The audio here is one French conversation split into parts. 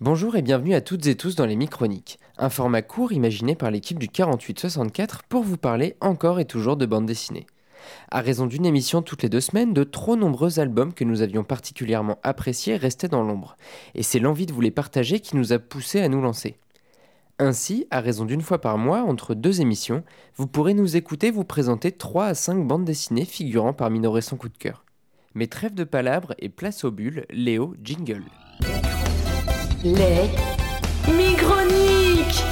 Bonjour et bienvenue à toutes et tous dans les Microniques, un format court imaginé par l'équipe du 4864 pour vous parler encore et toujours de bande dessinée. À raison d'une émission toutes les deux semaines, de trop nombreux albums que nous avions particulièrement appréciés restaient dans l'ombre, et c'est l'envie de vous les partager qui nous a poussés à nous lancer. Ainsi, à raison d'une fois par mois, entre deux émissions, vous pourrez nous écouter vous présenter 3 à 5 bandes dessinées figurant parmi nos récents coups de cœur. Mais trêve de palabres et place aux bulles, Léo Jingle. Les Microniques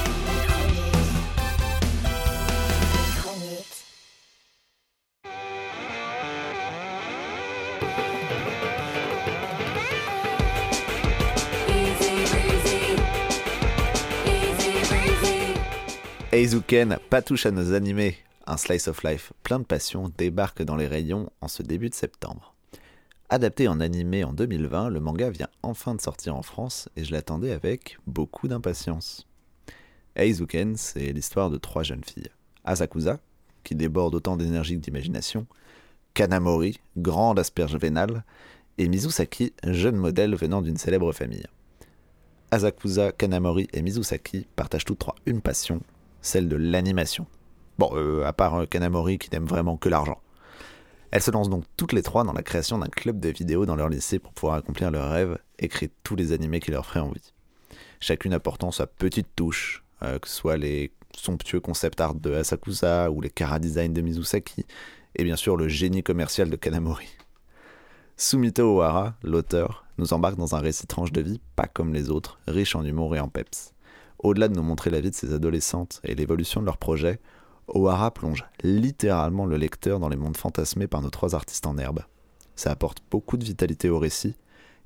Eizuken, pas touche à nos animés. Un slice of life plein de passion débarque dans les rayons en ce début de septembre. Adapté en animé en 2020, le manga vient enfin de sortir en France et je l'attendais avec beaucoup d'impatience. Eizuken, c'est l'histoire de trois jeunes filles. Asakusa, qui déborde autant d'énergie que d'imagination, Kanamori, grande asperge vénale, et Mizusaki, jeune modèle venant d'une célèbre famille. Asakusa, Kanamori et Mizusaki partagent toutes trois une passion, celle de l'animation. Bon, euh, à part euh, Kanamori qui n'aime vraiment que l'argent. Elles se lancent donc toutes les trois dans la création d'un club de vidéos dans leur lycée pour pouvoir accomplir leurs rêves et créer tous les animés qui leur feraient envie. Chacune apportant sa petite touche, euh, que ce soit les somptueux concept art de Asakusa ou les cara design de Mizusaki, et bien sûr le génie commercial de Kanamori. Sumito Ohara, l'auteur, nous embarque dans un récit tranche de vie pas comme les autres, riche en humour et en peps. Au-delà de nous montrer la vie de ces adolescentes et l'évolution de leurs projets, O'Hara plonge littéralement le lecteur dans les mondes fantasmés par nos trois artistes en herbe. Ça apporte beaucoup de vitalité au récit,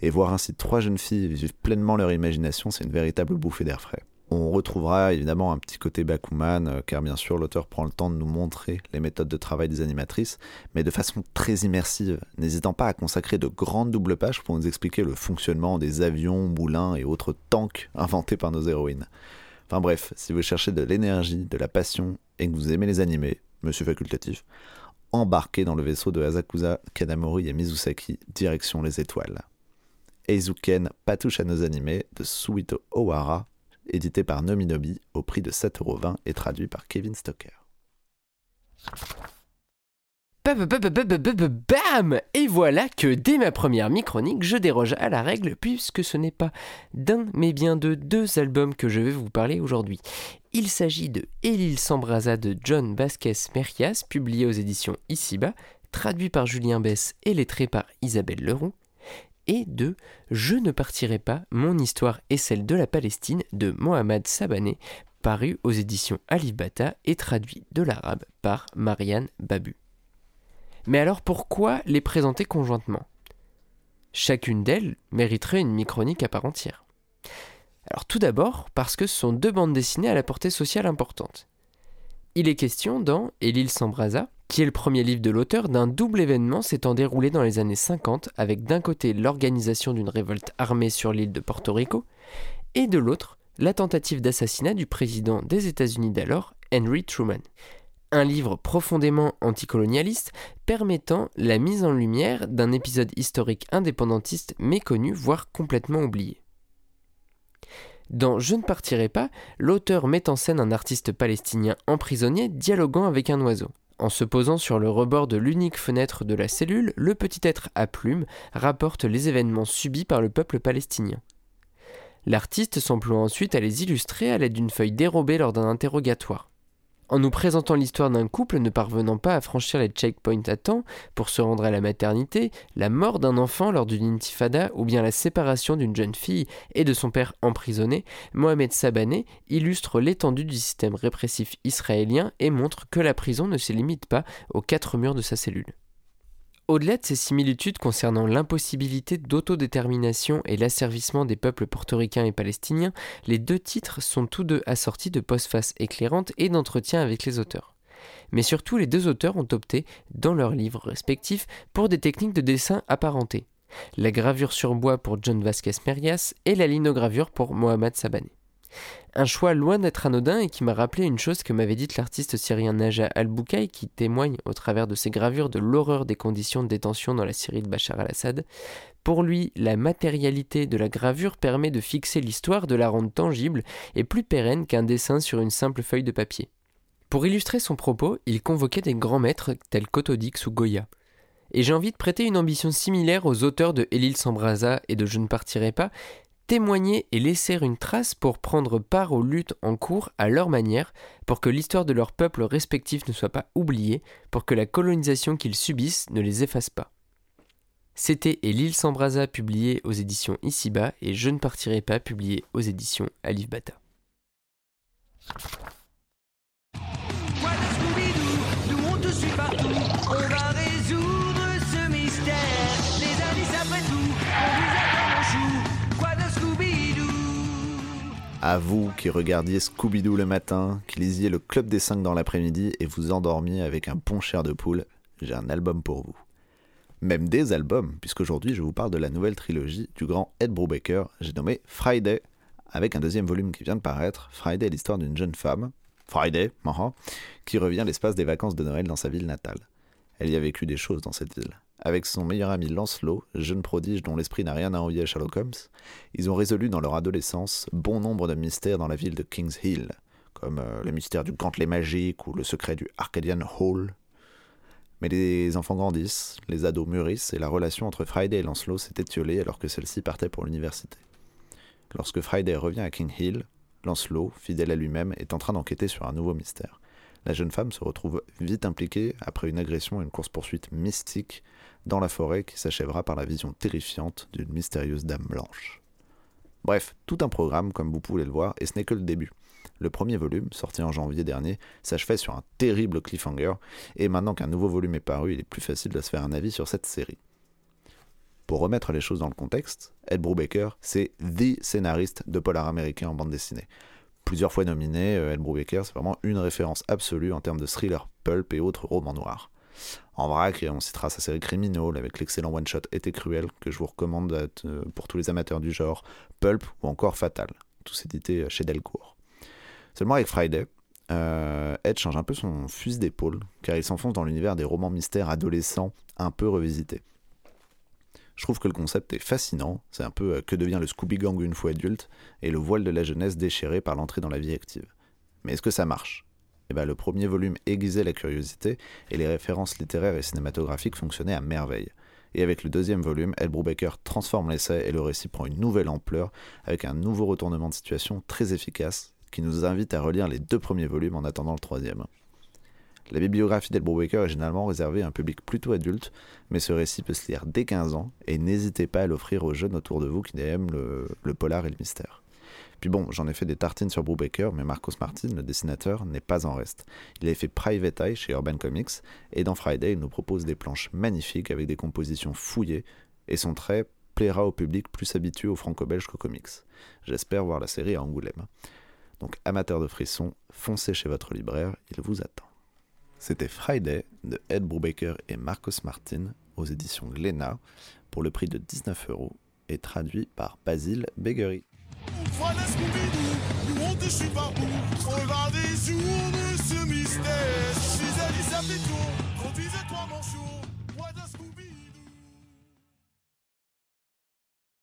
et voir ainsi trois jeunes filles vivre pleinement leur imagination, c'est une véritable bouffée d'air frais. On retrouvera évidemment un petit côté Bakuman, euh, car bien sûr l'auteur prend le temps de nous montrer les méthodes de travail des animatrices, mais de façon très immersive, n'hésitant pas à consacrer de grandes doubles pages pour nous expliquer le fonctionnement des avions, moulins et autres tanks inventés par nos héroïnes. Enfin bref, si vous cherchez de l'énergie, de la passion et que vous aimez les animés, monsieur facultatif, embarquez dans le vaisseau de Asakusa, Kanamori et Mizusaki, direction les étoiles. Eizuken Patouche à nos animés de Suito Owara, édité par Nominobi au prix de 7,20€ et traduit par Kevin Stoker. Bam Et voilà que dès ma première micronique, je déroge à la règle puisque ce n'est pas d'un mais bien de deux albums que je vais vous parler aujourd'hui. Il s'agit de Elil s'embrasa de John Vasquez Merias, publié aux éditions Ici-bas, traduit par Julien Bess et lettré par Isabelle Leroux, et de Je ne partirai pas, mon histoire est celle de la Palestine de Mohamed Sabané, paru aux éditions Alif Bata et traduit de l'arabe par Marianne Babu. Mais alors pourquoi les présenter conjointement? Chacune d'elles mériterait une micronique à part entière. Alors tout d'abord parce que ce sont deux bandes dessinées à la portée sociale importante. Il est question dans Et l'île s'embrasa, qui est le premier livre de l'auteur, d'un double événement s'étant déroulé dans les années 50 avec d'un côté l'organisation d'une révolte armée sur l'île de Porto Rico et de l'autre la tentative d'assassinat du président des États-Unis d'alors, Henry Truman un livre profondément anticolonialiste permettant la mise en lumière d'un épisode historique indépendantiste méconnu, voire complètement oublié. Dans Je ne partirai pas, l'auteur met en scène un artiste palestinien emprisonné dialoguant avec un oiseau. En se posant sur le rebord de l'unique fenêtre de la cellule, le petit être à plumes rapporte les événements subis par le peuple palestinien. L'artiste s'emploie ensuite à les illustrer à l'aide d'une feuille dérobée lors d'un interrogatoire en nous présentant l'histoire d'un couple ne parvenant pas à franchir les checkpoints à temps pour se rendre à la maternité, la mort d'un enfant lors d'une intifada ou bien la séparation d'une jeune fille et de son père emprisonné, Mohamed Sabané illustre l'étendue du système répressif israélien et montre que la prison ne se limite pas aux quatre murs de sa cellule. Au-delà de ces similitudes concernant l'impossibilité d'autodétermination et l'asservissement des peuples portoricains et palestiniens, les deux titres sont tous deux assortis de postfaces éclairantes et d'entretiens avec les auteurs. Mais surtout, les deux auteurs ont opté, dans leurs livres respectifs, pour des techniques de dessin apparentées. La gravure sur bois pour John Vasquez Merias et la linogravure pour Mohamed Sabané. Un choix loin d'être anodin et qui m'a rappelé une chose que m'avait dite l'artiste syrien Naja Al-Boukaï qui témoigne au travers de ses gravures de l'horreur des conditions de détention dans la Syrie de Bachar al-Assad. Pour lui, la matérialité de la gravure permet de fixer l'histoire, de la rendre tangible et plus pérenne qu'un dessin sur une simple feuille de papier. Pour illustrer son propos, il convoquait des grands maîtres tels qu'Autodix ou Goya. Et j'ai envie de prêter une ambition similaire aux auteurs de Elil Sambraza et de Je ne partirai pas, témoigner et laisser une trace pour prendre part aux luttes en cours à leur manière, pour que l'histoire de leurs peuples respectifs ne soit pas oubliée, pour que la colonisation qu'ils subissent ne les efface pas. C'était Et l'île s'embrasa publié aux éditions Ici-bas et Je ne partirai pas publié aux éditions Alif Bata. À vous qui regardiez Scooby-Doo le matin, qui lisiez le Club des 5 dans l'après-midi et vous endormiez avec un bon chair de poule, j'ai un album pour vous. Même des albums, puisqu'aujourd'hui je vous parle de la nouvelle trilogie du grand Ed Brubaker, j'ai nommé Friday, avec un deuxième volume qui vient de paraître, Friday l'histoire d'une jeune femme, Friday, qui revient l'espace des vacances de Noël dans sa ville natale. Elle y a vécu des choses dans cette ville. Avec son meilleur ami Lancelot, jeune prodige dont l'esprit n'a rien à envier à Sherlock Holmes, ils ont résolu dans leur adolescence bon nombre de mystères dans la ville de Kings Hill, comme euh, le mystère du gantelet magique ou le secret du Arcadian Hall. Mais les enfants grandissent, les ados mûrissent et la relation entre Friday et Lancelot s'est étiolée alors que celle-ci partait pour l'université. Lorsque Friday revient à King Hill, Lancelot, fidèle à lui-même, est en train d'enquêter sur un nouveau mystère. La jeune femme se retrouve vite impliquée après une agression et une course-poursuite mystique dans la forêt qui s'achèvera par la vision terrifiante d'une mystérieuse dame blanche. Bref, tout un programme comme vous pouvez le voir, et ce n'est que le début. Le premier volume, sorti en janvier dernier, s'achevait sur un terrible cliffhanger, et maintenant qu'un nouveau volume est paru, il est plus facile de se faire un avis sur cette série. Pour remettre les choses dans le contexte, Ed Brubaker, c'est THE scénariste de polar américain en bande dessinée. Plusieurs fois nominé, Ed Brubaker, c'est vraiment une référence absolue en termes de thriller pulp et autres romans noirs. En vrac, on citera sa série Criminal avec l'excellent one-shot Été cruel que je vous recommande euh, pour tous les amateurs du genre, Pulp ou encore Fatal, tous édités chez Delcourt. Seulement avec Friday, euh, Ed change un peu son fusil d'épaule car il s'enfonce dans l'univers des romans mystères adolescents un peu revisités. Je trouve que le concept est fascinant, c'est un peu euh, que devient le Scooby Gang une fois adulte et le voile de la jeunesse déchiré par l'entrée dans la vie active. Mais est-ce que ça marche? Eh ben, le premier volume aiguisait la curiosité et les références littéraires et cinématographiques fonctionnaient à merveille. Et avec le deuxième volume, El Brubaker transforme l'essai et le récit prend une nouvelle ampleur avec un nouveau retournement de situation très efficace qui nous invite à relire les deux premiers volumes en attendant le troisième. La bibliographie d'El Brubaker est généralement réservée à un public plutôt adulte, mais ce récit peut se lire dès 15 ans et n'hésitez pas à l'offrir aux jeunes autour de vous qui aiment le polar et le mystère. Puis bon, j'en ai fait des tartines sur Brubaker, mais Marcos Martin, le dessinateur, n'est pas en reste. Il a fait Private Eye chez Urban Comics, et dans Friday, il nous propose des planches magnifiques avec des compositions fouillées, et son trait plaira au public plus habitué aux franco-belges qu'aux comics. J'espère voir la série à Angoulême. Donc, amateurs de frissons, foncez chez votre libraire, il vous attend. C'était Friday de Ed Brubaker et Marcos Martin aux éditions Glénat pour le prix de 19 euros et traduit par Basile chou.